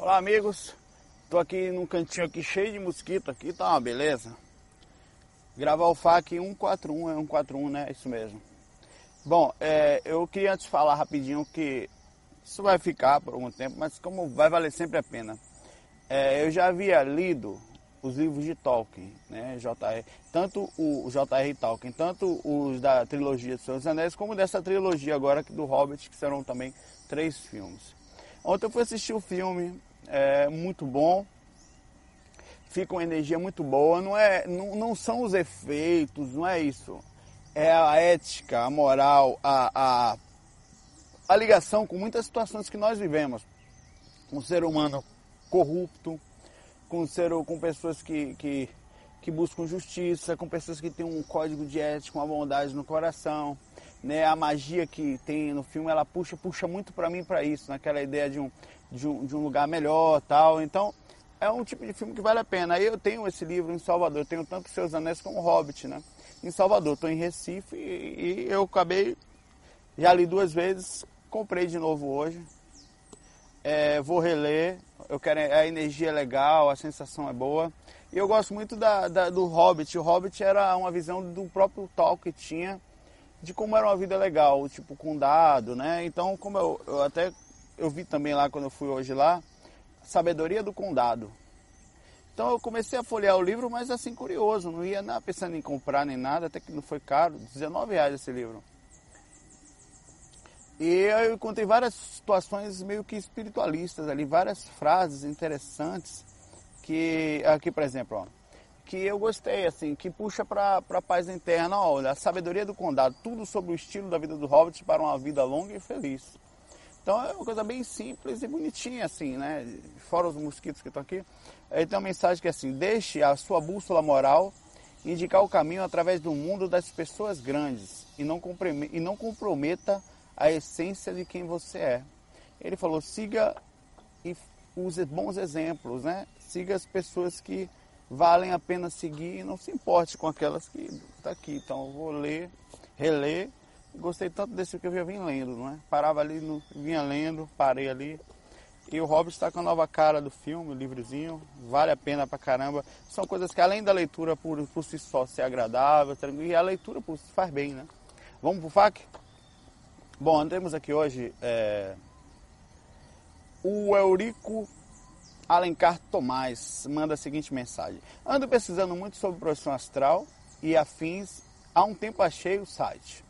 Olá amigos, tô aqui num cantinho aqui cheio de mosquito aqui, tá uma beleza. Gravar o FAC 141, é 141 né, isso mesmo. Bom, é, eu queria antes falar rapidinho que isso vai ficar por algum tempo, mas como vai valer sempre a pena. É, eu já havia lido os livros de Tolkien, né, J.R. Tanto o J.R. Tolkien, tanto os da trilogia dos Senhor dos Anéis, como dessa trilogia agora do Hobbit, que serão também três filmes. Ontem eu fui assistir o filme, é muito bom, fica uma energia muito boa, não, é, não, não são os efeitos, não é isso. É a ética, a moral, a, a, a ligação com muitas situações que nós vivemos. Um ser humano corrupto, com, ser, com pessoas que, que, que buscam justiça, com pessoas que têm um código de ética, uma bondade no coração. Né? A magia que tem no filme, ela puxa, puxa muito para mim para isso, naquela ideia de um, de um, de um lugar melhor tal. Então, é um tipo de filme que vale a pena. Aí eu tenho esse livro em Salvador, eu tenho tanto Seus Anéis como Hobbit, né? Em Salvador, estou em Recife e, e eu acabei, já li duas vezes, comprei de novo hoje. É, vou reler, eu quero, a energia é legal, a sensação é boa. E eu gosto muito da, da, do Hobbit. O Hobbit era uma visão do próprio Tolkien que tinha de como era uma vida legal, tipo com dado, né? Então, como eu, eu até eu vi também lá quando eu fui hoje lá, Sabedoria do Condado. Então eu comecei a folhear o livro, mas assim curioso, não ia nada pensando em comprar nem nada, até que não foi caro, 19 reais esse livro. E eu encontrei várias situações meio que espiritualistas ali, várias frases interessantes que aqui, por exemplo, ó, que eu gostei, assim, que puxa para a paz interna, olha, a sabedoria do condado, tudo sobre o estilo da vida do Hobbit para uma vida longa e feliz. Então é uma coisa bem simples e bonitinha, assim, né? Fora os mosquitos que estão aqui. Aí tem uma mensagem que é assim, deixe a sua bússola moral indicar o caminho através do mundo das pessoas grandes e não, e não comprometa a essência de quem você é. Ele falou, siga e use bons exemplos, né? Siga as pessoas que valem a pena seguir e não se importe com aquelas que está aqui. Então eu vou ler, reler. Gostei tanto desse que eu já vim lendo, não é? Parava ali, no, vinha lendo, parei ali. E o Hobbit está com a nova cara do filme, o livrozinho, vale a pena pra caramba. São coisas que além da leitura por, por si só ser agradável, e a leitura por si faz bem, né? Vamos pro FAQ? Bom, temos aqui hoje é, o Eurico Alencar Tomás manda a seguinte mensagem. Ando pesquisando muito sobre projeção astral e afins. Há um tempo achei o site.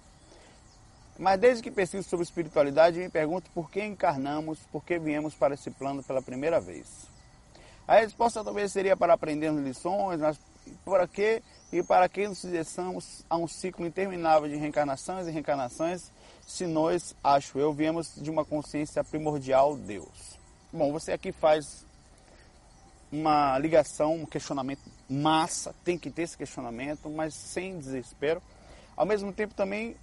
Mas desde que pesquiso sobre espiritualidade, me pergunto por que encarnamos, por que viemos para esse plano pela primeira vez. A resposta talvez seria para aprendermos lições, mas por que e para que nos sujeitamos a um ciclo interminável de reencarnações e reencarnações, se nós, acho eu, viemos de uma consciência primordial Deus. Bom, você aqui faz uma ligação, um questionamento massa, tem que ter esse questionamento, mas sem desespero. Ao mesmo tempo também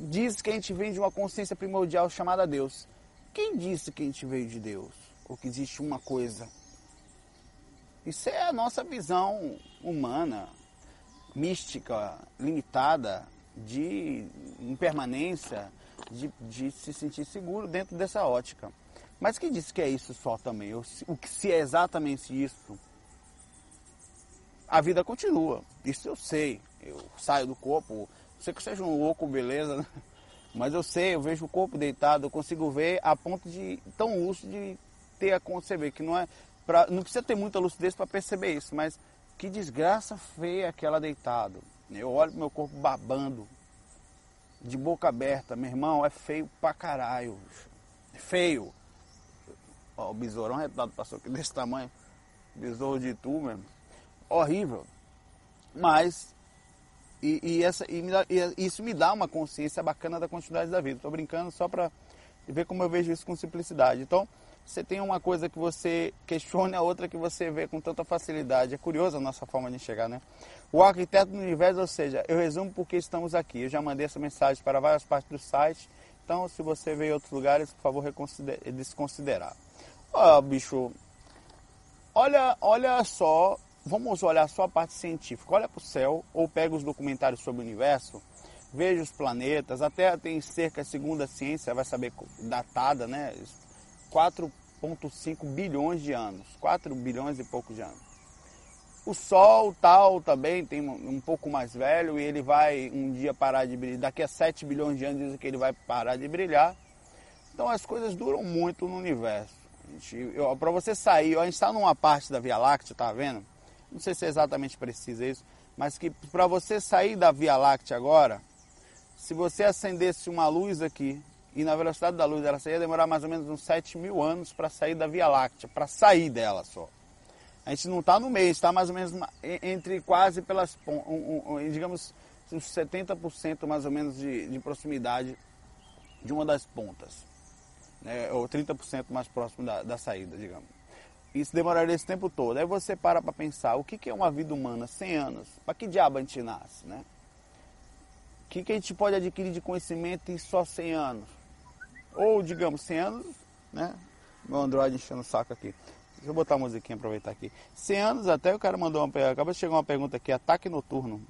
diz que a gente vem de uma consciência primordial chamada Deus. Quem disse que a gente veio de Deus? Ou que existe uma coisa? Isso é a nossa visão humana, mística, limitada, de impermanência, de, de se sentir seguro dentro dessa ótica. Mas quem disse que é isso só também? O que se é exatamente isso? A vida continua. Isso eu sei. Eu saio do corpo. Sei que seja um louco, beleza, né? Mas eu sei, eu vejo o corpo deitado, eu consigo ver a ponto de tão lúcido de ter a conceber que não é pra, não precisa ter muita lucidez para perceber isso, mas que desgraça feia aquela deitado. Eu olho meu corpo babando, de boca aberta, meu irmão, é feio pra caralho. É feio. Ó, o besourão retado passou aqui desse tamanho. Besouro de tu mesmo. Horrível. Mas, e, e essa, e, me dá, e isso me dá uma consciência bacana da continuidade da vida. Estou brincando só para ver como eu vejo isso com simplicidade. Então, você tem uma coisa que você questiona, a outra que você vê com tanta facilidade. É curiosa a nossa forma de enxergar, né? O arquiteto do universo, ou seja, eu resumo porque estamos aqui. Eu já mandei essa mensagem para várias partes do site. Então, se você veio em outros lugares, por favor, desconsiderar. Ó, oh, bicho, olha, olha só, vamos olhar só a parte científica. Olha para o céu ou pega os documentários sobre o universo, veja os planetas. A Terra tem cerca, segundo a ciência, vai saber datada, né? 4 4,5 bilhões de anos. 4 bilhões e pouco de anos. O Sol tal também tem um pouco mais velho e ele vai um dia parar de brilhar. Daqui a 7 bilhões de anos dizem que ele vai parar de brilhar. Então as coisas duram muito no universo. Para você sair, a gente está numa parte da Via Láctea, tá vendo? Não sei se é exatamente precisa isso, mas que para você sair da Via Láctea agora, se você acendesse uma luz aqui e na velocidade da luz ela ia demorar mais ou menos uns 7 mil anos para sair da Via Láctea, para sair dela só. A gente não está no meio, está mais ou menos entre quase pelas, digamos, uns 70% mais ou menos de, de, proximidade de uma das pontas, né? ou 30% mais próximo da, da, saída, digamos. Isso demoraria esse tempo todo. Aí você para para pensar, o que, que é uma vida humana? 100 anos. Para que diabo a gente nasce, né? O que, que a gente pode adquirir de conhecimento em só 100 anos? Ou, digamos, 100 anos, né? Meu Android enchendo o saco aqui. Deixa eu botar a musiquinha, aproveitar aqui. 100 anos até o cara mandou uma. Acabou de chegar uma pergunta aqui: ataque noturno.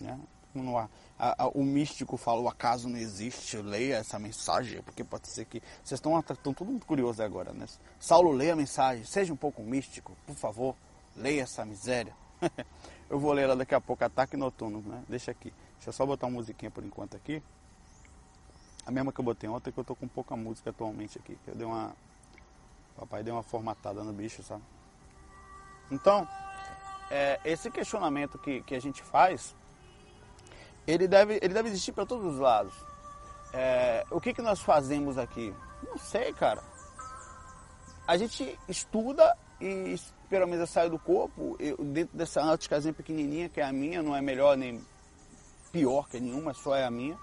Né? No ar. A, a, o místico falou: acaso não existe? Leia essa mensagem, porque pode ser que. Vocês estão, estão tudo muito curiosos agora, né? Saulo, leia a mensagem. Seja um pouco místico, por favor. Leia essa miséria. eu vou ler ela daqui a pouco: ataque noturno. Né? Deixa aqui. Deixa eu só botar uma musiquinha por enquanto aqui. A mesma que eu botei ontem, que eu tô com pouca música atualmente aqui. Que eu dei uma Papai deu uma formatada no bicho, sabe? Então, é, esse questionamento que, que a gente faz, ele deve, ele deve existir para todos os lados. É, o que, que nós fazemos aqui? Não sei, cara. A gente estuda e pelo menos eu saio do corpo, eu, dentro dessa óticazinha pequenininha que é a minha, não é melhor nem pior que nenhuma, só é a minha.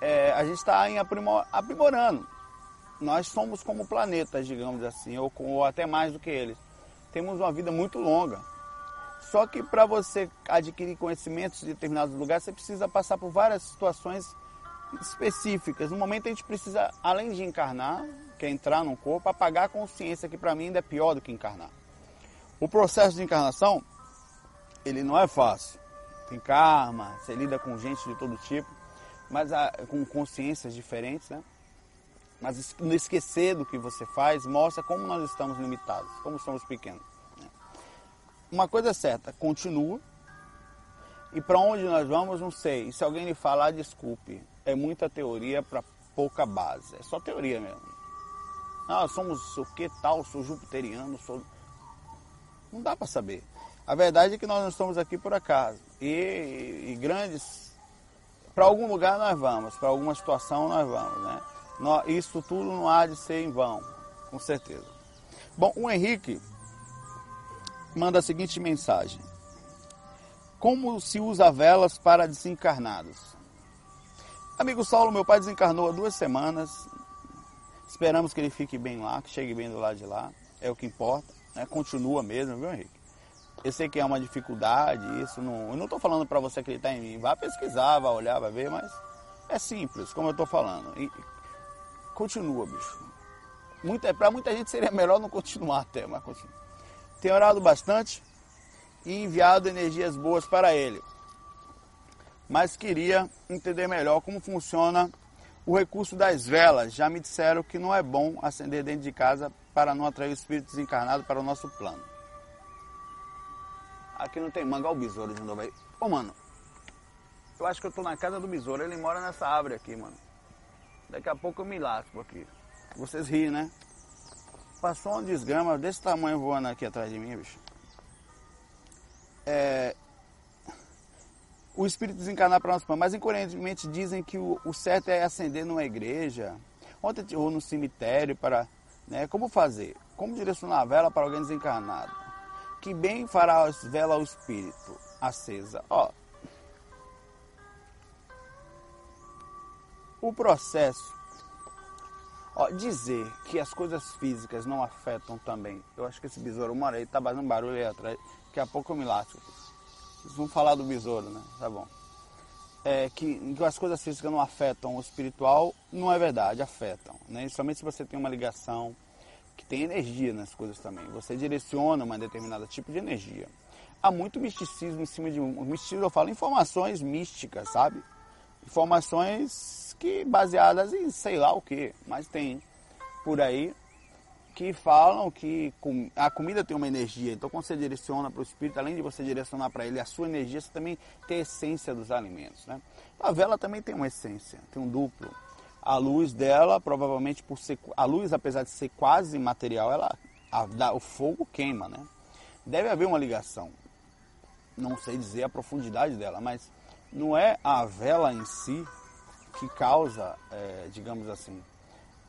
É, a gente está aprimorando nós somos como planetas, digamos assim, ou, ou até mais do que eles. Temos uma vida muito longa. Só que para você adquirir conhecimentos de determinados lugares, você precisa passar por várias situações específicas. No momento a gente precisa, além de encarnar, que é entrar num corpo, apagar a consciência, que para mim ainda é pior do que encarnar. O processo de encarnação, ele não é fácil. Tem karma, você lida com gente de todo tipo, mas com consciências diferentes, né? Mas não esquecer do que você faz mostra como nós estamos limitados, como somos pequenos. Uma coisa é certa, continua. E para onde nós vamos, não sei. E se alguém lhe falar, desculpe. É muita teoria para pouca base. É só teoria mesmo. Ah, somos o que tal, sou jupiteriano, sou. Não dá para saber. A verdade é que nós não estamos aqui por acaso. E, e grandes. Para algum lugar nós vamos, para alguma situação nós vamos, né? isso tudo não há de ser em vão, com certeza. Bom, o Henrique manda a seguinte mensagem: Como se usa velas para desencarnados? Amigo Saulo, meu pai desencarnou há duas semanas. Esperamos que ele fique bem lá, que chegue bem do lado de lá. É o que importa. Né? Continua mesmo, viu, Henrique? Eu sei que é uma dificuldade, isso não. Eu não estou falando para você acreditar em mim. Vá pesquisar, vá olhar, vai ver, mas é simples, como eu estou falando. E continua, bicho. Muita, para muita gente seria melhor não continuar até, mas continua. Tenho orado bastante e enviado energias boas para ele. Mas queria entender melhor como funciona o recurso das velas. Já me disseram que não é bom acender dentro de casa para não atrair o espírito desencarnado para o nosso plano. Aqui não tem manga, olha o besouro de novo aí. Ô, mano, eu acho que eu tô na casa do besouro, ele mora nessa árvore aqui, mano. Daqui a pouco eu me lasco aqui. Vocês riem, né? Passou uma desgrama desse tamanho voando aqui atrás de mim, bicho. É, o espírito desencarnar para nós, mas incoerentemente dizem que o, o, certo é acender numa igreja, ontem ou no cemitério para, né, como fazer? Como direcionar a vela para alguém desencarnado? Que bem fará a vela ao espírito acesa? Ó, O processo, ó, dizer que as coisas físicas não afetam também. Eu acho que esse besouro, uma hora aí tá fazendo barulho aí atrás. Daqui a pouco eu me lasco. Vocês vão falar do besouro, né? Tá bom. É, que, que, as coisas físicas não afetam o espiritual, não é verdade, afetam. Né? Somente se você tem uma ligação que tem energia nas coisas também. Você direciona uma determinada tipo de energia. Há muito misticismo em cima de. Misticismo, eu falo informações místicas, sabe? Informações que baseadas em sei lá o que, mas tem por aí que falam que a comida tem uma energia. Então, quando você direciona para o espírito, além de você direcionar para ele a sua energia, você também tem a essência dos alimentos. Né? A vela também tem uma essência, tem um duplo. A luz dela, provavelmente por ser. A luz, apesar de ser quase material, ela, a, o fogo queima, né? Deve haver uma ligação. Não sei dizer a profundidade dela, mas não é a vela em si que causa, é, digamos assim,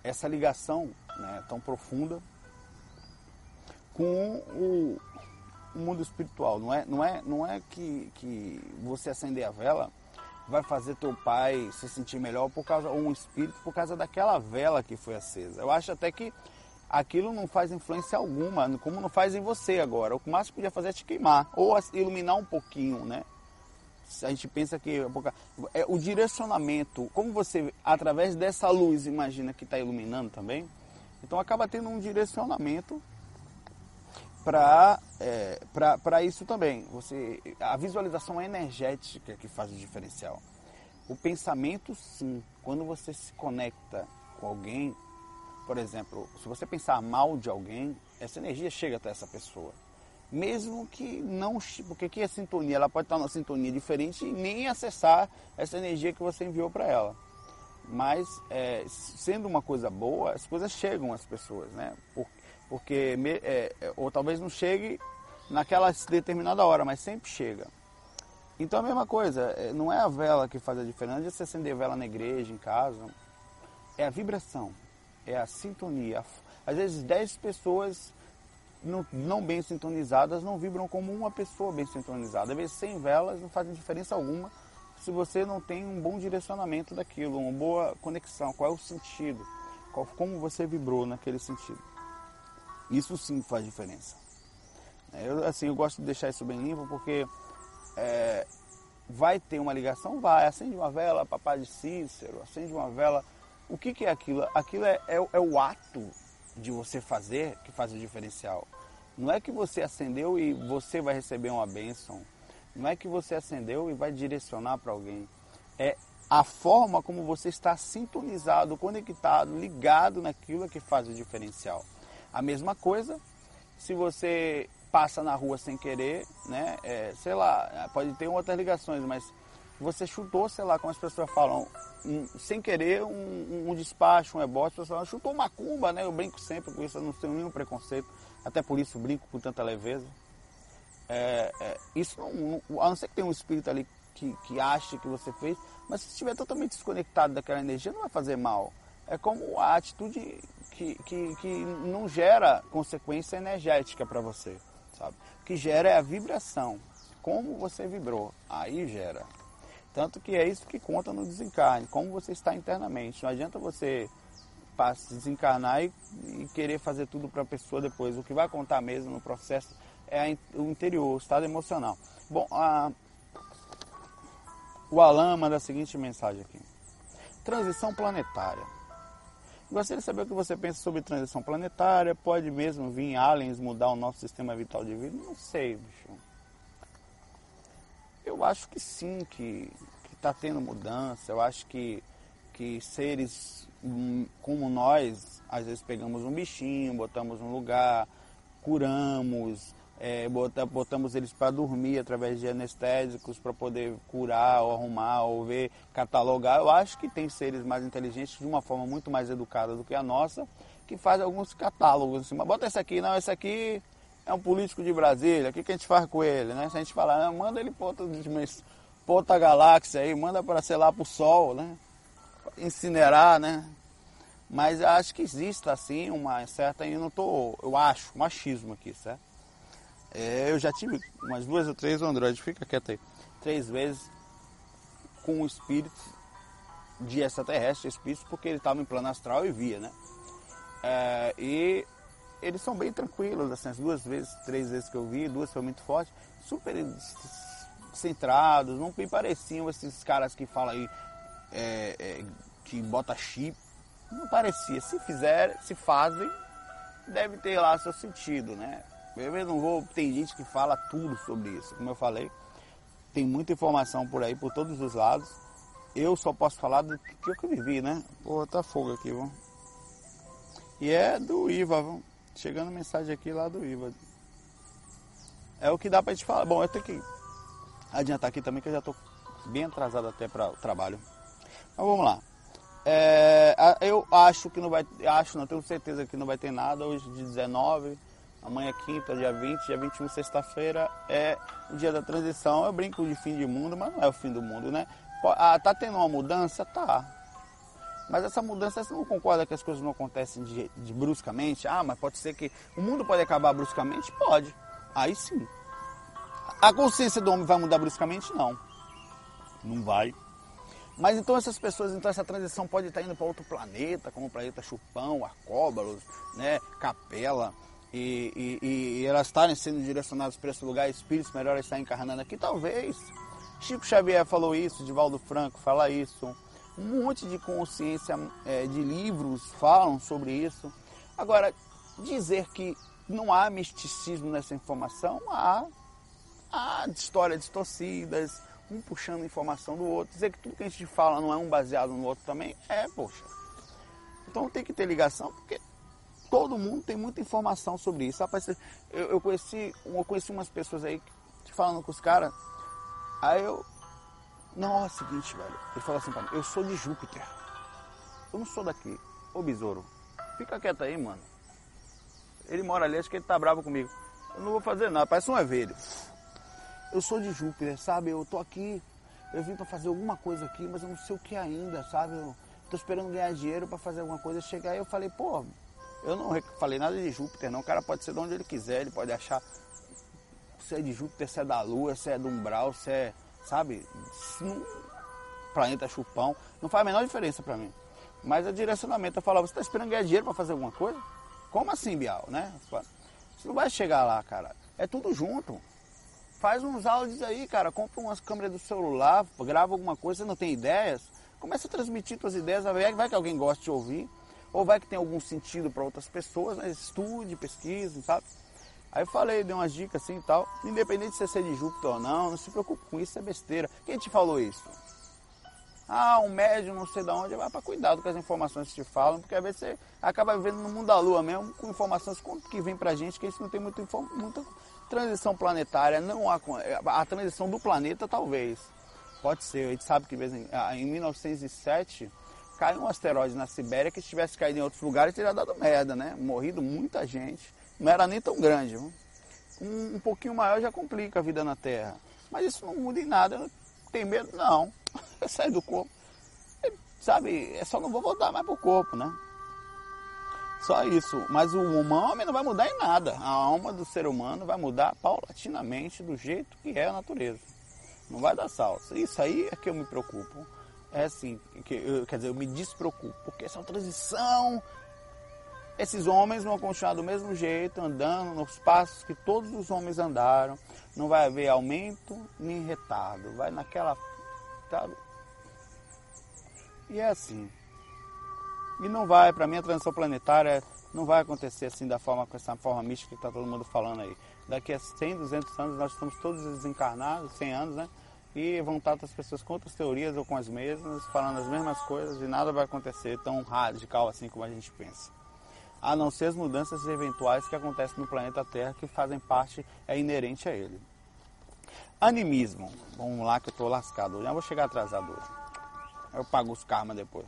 essa ligação né, tão profunda com o, o, mundo espiritual. Não é, não é, não é que, que você acender a vela vai fazer teu pai se sentir melhor por causa ou um espírito por causa daquela vela que foi acesa. Eu acho até que aquilo não faz influência alguma, como não faz em você agora. O que mais podia fazer é te queimar ou iluminar um pouquinho, né? A gente pensa que é o direcionamento, como você através dessa luz imagina que está iluminando também, então acaba tendo um direcionamento para é, para isso também. Você a visualização energética que faz o diferencial. O pensamento sim, quando você se conecta com alguém, por exemplo, se você pensar mal de alguém, essa energia chega até essa pessoa. Mesmo que não, porque aqui a sintonia, ela pode estar numa sintonia diferente e nem acessar essa energia que você enviou para ela. Mas é, sendo uma coisa boa, as coisas chegam às pessoas, né? Por, porque é, é, ou talvez não chegue naquela determinada hora, mas sempre chega. Então a mesma coisa, é, não é a vela que faz a diferença, é você acender vela na igreja, em casa, é a vibração é a sintonia. Às vezes 10 pessoas não, não, bem sintonizadas não vibram como uma pessoa bem sintonizada. Às vezes 100 velas não fazem diferença alguma se você não tem um bom direcionamento daquilo, uma boa conexão. Qual é o sentido? Qual, como você vibrou naquele sentido? Isso sim faz diferença. Eu, assim, eu gosto de deixar isso bem limpo porque é, vai ter uma ligação? Vai. Acende uma vela, papai de Cícero, acende uma vela o que, que é aquilo? Aquilo é, é, é, o ato de você fazer que faz o diferencial. Não é que você acendeu e você vai receber uma bênção. Não é que você acendeu e vai direcionar para alguém. É a forma como você está sintonizado, conectado, ligado naquilo que faz o diferencial. A mesma coisa se você passa na rua sem querer, né? É, sei lá, pode ter outras ligações, mas você chutou, sei lá, como as pessoas falam, um, sem querer, um, um, despacho, um rebote, as pessoas falam, chutou macumba, né? Eu brinco sempre com isso, eu não tenho nenhum preconceito, até por isso brinco com tanta leveza. É, é, isso não, a não ser que tenha um espírito ali que, que ache que você fez, mas se estiver totalmente desconectado daquela energia, não vai fazer mal. É como a atitude que, que, que não gera consequência energética para você, sabe? O que gera é a vibração. Como você vibrou, aí gera. Tanto que é isso que conta no desencarne, como você está internamente. Não adianta você desencarnar e, e querer fazer tudo para a pessoa depois. O que vai contar mesmo no processo é o interior, o estado emocional. Bom, a, o Alan manda a seguinte mensagem aqui. Transição planetária. Gostaria de saber o que você pensa sobre transição planetária. Pode mesmo vir aliens mudar o nosso sistema vital de vida? Não sei, bicho. Eu acho que sim, que está tendo mudança. Eu acho que, que seres hum, como nós, às vezes pegamos um bichinho, botamos no lugar, curamos, é, botamos eles para dormir através de anestésicos para poder curar ou arrumar ou ver, catalogar. Eu acho que tem seres mais inteligentes de uma forma muito mais educada do que a nossa, que faz alguns catálogos assim, mas bota esse aqui, não, esse aqui é um político de Brasília, o que, que a gente faz com ele? Né? Se a gente falar, não, manda ele para outra, outra galáxia aí, manda para, sei lá, para o Sol, né? Incinerar, né? Mas acho que existe, assim, uma certa, eu não tô, eu acho, machismo aqui, certo? É, eu já tive umas duas ou três, Android, fica quieto aí, três vezes com o espírito de extraterrestre, espírito, porque ele estava em plano astral e via, né? É, e eles são bem tranquilos, assim, as duas vezes, três vezes que eu vi, duas foi muito forte, super centrados, não me pareciam esses caras que falam aí é, é, que bota chip, não parecia. Se fizer, se fazem, deve ter lá seu sentido, né? Eu não vou, tem gente que fala tudo sobre isso, como eu falei, tem muita informação por aí, por todos os lados. Eu só posso falar do que eu vivi, né? Pô, tá fogo aqui, vamos. E é do IVA, vamos Chegando mensagem aqui lá do Iva. É o que dá pra gente falar. Bom, eu tenho que adiantar aqui também que eu já tô bem atrasado até para o trabalho. Mas vamos lá. É, eu acho que não vai, acho, não tenho certeza que não vai ter nada hoje de 19, amanhã é quinta, dia 20, dia 21, sexta-feira é o dia da transição. Eu brinco de fim de mundo, mas não é o fim do mundo, né? Ah, tá tendo uma mudança? Tá. Mas essa mudança, você não concorda que as coisas não acontecem de, de bruscamente? Ah, mas pode ser que o mundo pode acabar bruscamente? Pode. Aí sim. A consciência do homem vai mudar bruscamente? Não. Não vai. Mas então essas pessoas, então essa transição pode estar indo para outro planeta, como o planeta Chupão, Arcóbalos, né, Capela, e, e, e elas estarem sendo direcionadas para esse lugar, espíritos melhores estar encarnando aqui, talvez. Chico Xavier falou isso, Divaldo Franco fala isso, um monte de consciência é, de livros falam sobre isso. Agora, dizer que não há misticismo nessa informação, há, há histórias distorcidas, um puxando informação do outro. Dizer que tudo que a gente fala não é um baseado no outro também, é, poxa. Então tem que ter ligação, porque todo mundo tem muita informação sobre isso. Eu, eu conheci, eu conheci umas pessoas aí falando com os caras, aí eu. Não, é o seguinte, velho. Ele falou assim pra mim, eu sou de Júpiter. Eu não sou daqui. Ô besouro, fica quieto aí, mano. Ele mora ali, acho que ele tá bravo comigo. Eu não vou fazer nada, parece um evelho eu sou de Júpiter, sabe? Eu tô aqui, eu vim para fazer alguma coisa aqui, mas eu não sei o que ainda, sabe? Eu tô esperando ganhar dinheiro para fazer alguma coisa. Chegar aí eu falei, pô, eu não falei nada de Júpiter, não. O cara pode ser de onde ele quiser, ele pode achar se é de Júpiter, se é da Lua, se é do umbral, se é, sabe? Não, planeta chupão, não faz a menor diferença para mim. Mas o direcionamento, eu você está esperando ganhar dinheiro para fazer alguma coisa? Como assim, Bial, né? Você não vai chegar lá, cara. É tudo junto. Faz uns áudios aí, cara. Compra umas câmeras do celular, grava alguma coisa, você não tem ideias. Começa a transmitir suas ideias, vai que alguém gosta de ouvir, ou vai que tem algum sentido para outras pessoas, né? Estude, pesquise, sabe? Aí eu falei, dei umas dicas assim e tal. Independente de você ser de Júpiter ou não, não se preocupe com isso, é besteira. Quem te falou isso? Ah, um médium, não sei de onde, vai para cuidado com as informações que te falam, porque às vezes você acaba vivendo no mundo da lua mesmo, com informações que vem pra gente, que a gente não tem muita, muita Transição planetária não há. A transição do planeta talvez. Pode ser. A gente sabe que em 1907 caiu um asteroide na Sibéria que se tivesse caído em outros lugares teria dado merda, né? Morrido muita gente. Não era nem tão grande. Um, um pouquinho maior já complica a vida na Terra. Mas isso não muda em nada. Tem medo? Não. Sai do corpo. Sabe, é só não vou voltar mais pro corpo, né? Só isso. Mas o homem não vai mudar em nada. A alma do ser humano vai mudar paulatinamente do jeito que é a natureza. Não vai dar salsa. Isso aí é que eu me preocupo. É assim, que eu, quer dizer, eu me despreocupo. Porque essa transição, esses homens vão continuar do mesmo jeito, andando nos passos que todos os homens andaram. Não vai haver aumento nem retardo. Vai naquela. Sabe? E é assim. E não vai, para mim a transição planetária não vai acontecer assim da forma, com essa forma mística que está todo mundo falando aí. Daqui a 100, 200 anos nós estamos todos desencarnados, 100 anos, né? E vão estar outras pessoas com outras teorias ou com as mesmas, falando as mesmas coisas e nada vai acontecer tão radical assim como a gente pensa. A não ser as mudanças eventuais que acontecem no planeta Terra que fazem parte, é inerente a ele. Animismo. Vamos lá que eu estou lascado. Já vou chegar atrasado hoje. Eu pago os karma depois.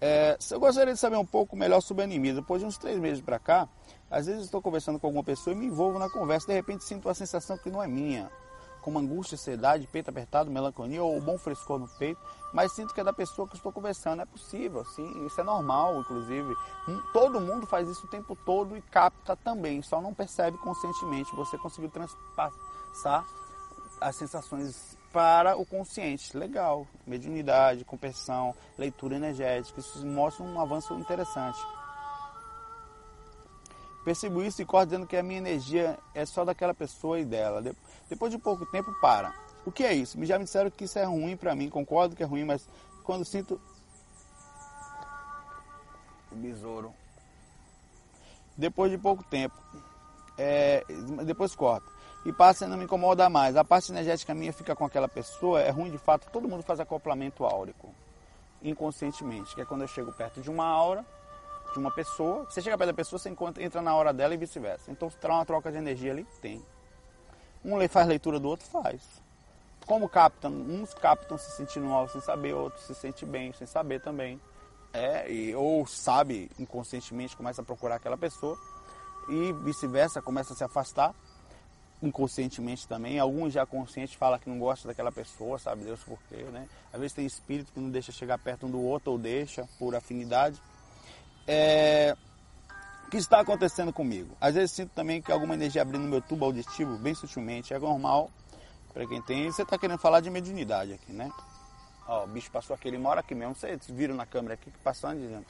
É, eu gostaria de saber um pouco melhor sobre animismo. Depois de uns três meses para cá, às vezes estou conversando com alguma pessoa e me envolvo na conversa. De repente sinto uma sensação que não é minha, como angústia, ansiedade, peito apertado, melancolia ou bom frescor no peito, mas sinto que é da pessoa que estou conversando. É possível, sim, isso é normal, inclusive. Todo mundo faz isso o tempo todo e capta também, só não percebe conscientemente. Você conseguiu transpassar as sensações para o consciente. Legal. Mediunidade, compreensão, leitura energética. Isso mostra um avanço interessante. Percebo isso e corro dizendo que a minha energia é só daquela pessoa e dela. Depois de pouco tempo, para. O que é isso? Já me disseram que isso é ruim para mim. Concordo que é ruim, mas quando sinto. O besouro. Depois de pouco tempo. É... Depois corta e passa a não me incomodar mais. A parte energética minha fica com aquela pessoa, é ruim de fato, todo mundo faz acoplamento áurico, inconscientemente, que é quando eu chego perto de uma aura, de uma pessoa, você chega perto da pessoa, você encontra, entra na hora dela e vice-versa. Então, terá uma troca de energia ali, tem. Um faz leitura do outro, faz. Como captam? Uns captam se sentindo mal sem saber, outros se sentem bem sem saber também. É, e, ou sabe inconscientemente, começa a procurar aquela pessoa e vice-versa, começa a se afastar inconscientemente também. Alguns já conscientes falam que não gosta daquela pessoa, sabe Deus por quê, né? Às vezes tem espírito que não deixa chegar perto um do outro ou deixa por afinidade. É... O que está acontecendo comigo? Às vezes sinto também que alguma energia abrindo no meu tubo auditivo, bem sutilmente, é normal para quem tem. Você está querendo falar de mediunidade aqui, né? Ó, o bicho passou aqui, ele mora aqui mesmo. Vocês viram na câmera aqui que passando dizendo.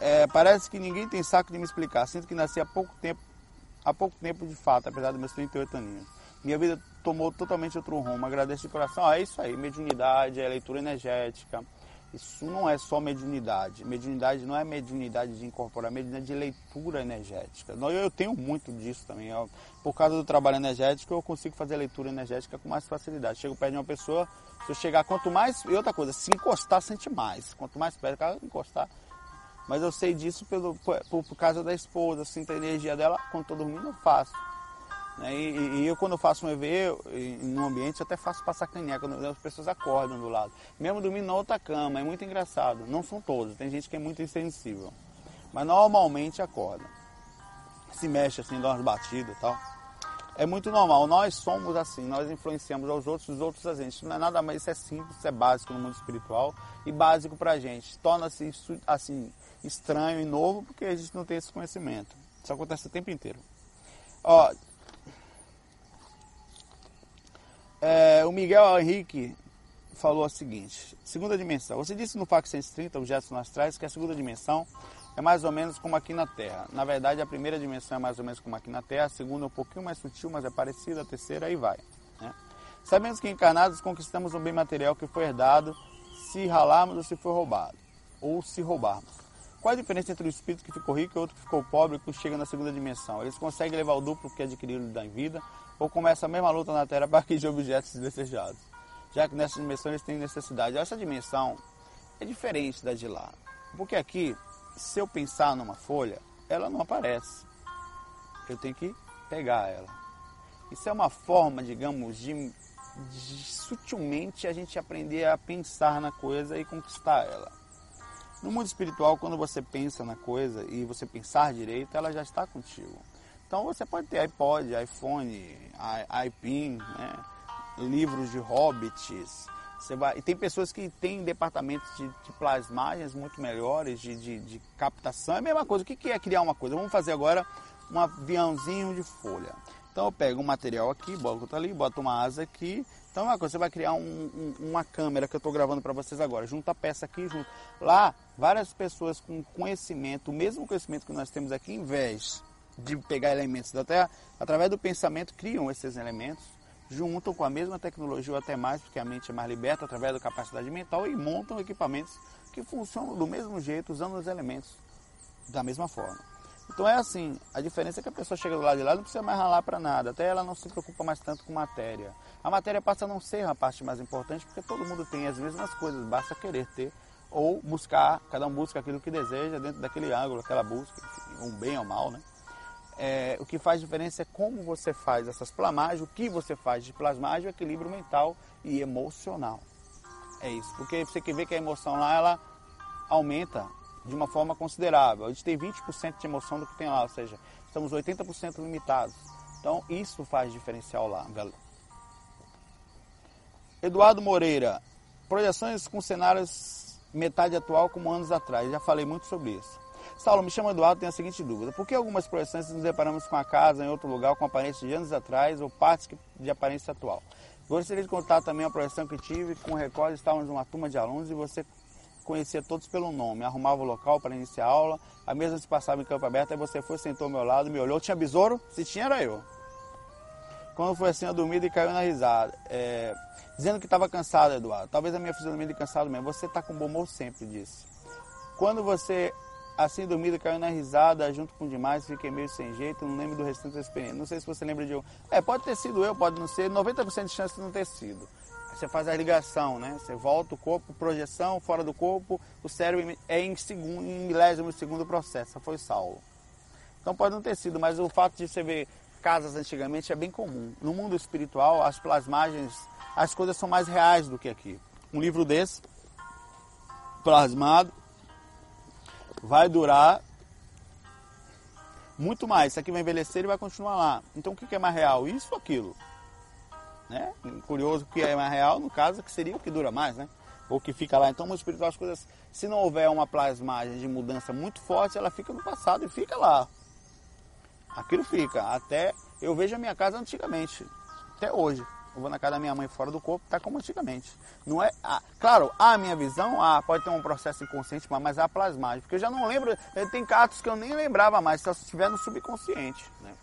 É, parece que ninguém tem saco de me explicar. Sinto que nasci há pouco tempo há pouco tempo de fato, apesar dos meus 38 aninhos. Minha vida tomou totalmente outro rumo. Agradeço de coração. É isso aí, mediunidade, é leitura energética. Isso não é só mediunidade. Mediunidade não é mediunidade de incorporar, mediunidade de leitura energética. Eu tenho muito disso também. por causa do trabalho energético, eu consigo fazer leitura energética com mais facilidade. Chego perto de uma pessoa, se eu chegar, quanto mais. E outra coisa, se encostar, sente mais. Quanto mais perto, cara, encostar, mas eu sei disso pelo, por, por causa da esposa, sinto a energia dela, quando estou dormindo eu faço. Né? E, e, eu quando faço um EV no ambiente, até faço para sacanear, quando as pessoas acordam do lado. Mesmo dormindo na outra cama, é muito engraçado. Não são todos, tem gente que é muito insensível. Mas normalmente acorda. Se mexe assim, dá umas batidas e tal. É muito normal, nós somos assim, nós influenciamos aos outros, os outros a gente. Não é nada mais, isso é simples, isso é básico no mundo espiritual e básico pra gente. Torna-se assim, estranho e novo porque a gente não tem esse conhecimento. Isso acontece o tempo inteiro. Ó, é, o Miguel Henrique falou o seguinte: segunda dimensão. Você disse no FAC 130, objetos astrais, que a segunda dimensão é mais ou menos como aqui na Terra. Na verdade, a primeira dimensão é mais ou menos como aqui na Terra, a segunda é um pouquinho mais sutil, mas é parecida, a terceira aí vai. Né? Sabemos que encarnados conquistamos um bem material que foi herdado se ralarmos ou se for roubado, ou se roubarmos. Qual a diferença entre o espírito que ficou rico e outro que ficou pobre que chega na segunda dimensão? Eles conseguem levar o duplo que adquiriram da vida ou começa a mesma luta na Terra para aqueles objetos desejados? Já que nessa dimensão eles têm necessidade. Essa dimensão é diferente da de lá. Porque aqui, se eu pensar numa folha, ela não aparece. Eu tenho que pegar ela. Isso é uma forma, digamos, de, de sutilmente a gente aprender a pensar na coisa e conquistar ela. No mundo espiritual, quando você pensa na coisa e você pensar direito, ela já está contigo. Então você pode ter iPod, iPhone, iPin, né? livros de hobbits. Você vai... E tem pessoas que têm departamentos de, de plasmagens muito melhores, de, de, de, captação. É a mesma coisa. O que é criar uma coisa? Vamos fazer agora um aviãozinho de folha. Então eu pego um material aqui, boto ali, boto uma asa aqui, então, uma coisa, você vai criar um, um, uma câmera que eu estou gravando para vocês agora. Junta a peça aqui, junto. Lá, várias pessoas com conhecimento, o mesmo conhecimento que nós temos aqui, em vez de pegar elementos da Terra, através do pensamento, criam esses elementos, juntam com a mesma tecnologia ou até mais, porque a mente é mais liberta através da capacidade mental e montam equipamentos que funcionam do mesmo jeito, usando os elementos da mesma forma. Então é assim, a diferença é que a pessoa chega do lado de lá não precisa mais ralar para nada, até ela não se preocupa mais tanto com matéria. A matéria passa a não ser a parte mais importante, porque todo mundo tem as mesmas coisas, basta querer ter ou buscar, cada um busca aquilo que deseja dentro daquele ângulo, aquela busca, enfim, um bem ou mal, né? É, o que faz diferença é como você faz essas plamagens, o que você faz de plasmagem, o equilíbrio mental e emocional. É isso, porque você quer ver que a emoção lá, ela aumenta de uma forma considerável. A gente tem 20% de emoção do que tem lá, ou seja, estamos 80% limitados. Então isso faz diferencial lá. Eduardo Moreira, projeções com cenários metade atual como anos atrás. Já falei muito sobre isso. Saulo, me chama Eduardo, tenho a seguinte dúvida. Por que algumas projeções nos deparamos com a casa em outro lugar com aparência de anos atrás ou partes de aparência atual? Gostaria de contar também a projeção que tive com o recorde, estávamos numa turma de alunos e você conhecia todos pelo nome, arrumava o local para iniciar a aula, a mesa se passava em campo aberto, aí você foi, sentou ao meu lado, me olhou, tinha besouro? Se tinha, era eu. Quando foi assim, eu dormi e caiu na risada. É, dizendo que estava cansado, Eduardo. Talvez a minha fisionomia de cansado mesmo. Você está com bom humor sempre disso. Quando você, assim dormido, caiu na risada, junto com demais, fiquei meio sem jeito, não lembro do restante da experiência. Não sei se você lembra de um. É, pode ter sido eu, pode não ser. 90% de chance de não ter sido. Você faz a ligação, né? Você volta o corpo, projeção, fora do corpo, o cérebro é em, segundo, em milésimo segundo processo. Foi Saulo. Então pode não ter sido, mas o fato de você ver casas antigamente é bem comum. No mundo espiritual, as plasmagens, as coisas são mais reais do que aqui. Um livro desse, plasmado, vai durar muito mais. Isso aqui vai envelhecer e vai continuar lá. Então o que é mais real? Isso ou aquilo? Né? Curioso o que é mais real, no caso, que seria o que dura mais, né? Ou que fica lá. Então, no espiritual, as coisas, se não houver uma plasmagem de mudança muito forte, ela fica no passado e fica lá. Aquilo fica. Até eu vejo a minha casa antigamente, até hoje. Eu vou na casa da minha mãe fora do corpo, tá como antigamente. Não é, ah, claro, a minha visão, ah, pode ter um processo inconsciente, mas a plasmagem, porque eu já não lembro, eh, tem casos que eu nem lembrava mais, só se estiver no subconsciente, né?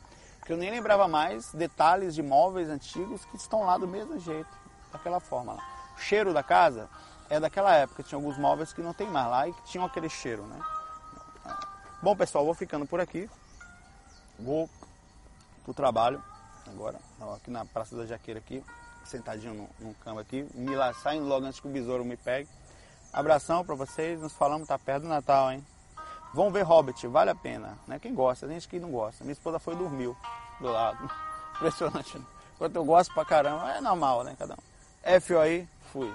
Que eu nem lembrava mais detalhes de móveis antigos que estão lá do mesmo jeito, daquela forma lá. O cheiro da casa é daquela época, tinha alguns móveis que não tem mais lá e que tinham aquele cheiro, né? Bom, pessoal, vou ficando por aqui. Vou pro trabalho agora, aqui na Praça da Jaqueira aqui, sentadinho no, no campo aqui, me lá, saindo logo antes que o besouro me pegue. Abração para vocês, nos falamos, tá perto do Natal, hein? Vão ver Hobbit, vale a pena. Né? Quem gosta, tem gente que não gosta. Minha esposa foi e dormiu do lado. Impressionante. Né? Enquanto eu gosto pra caramba, é normal, né? Cada um. F aí, fui.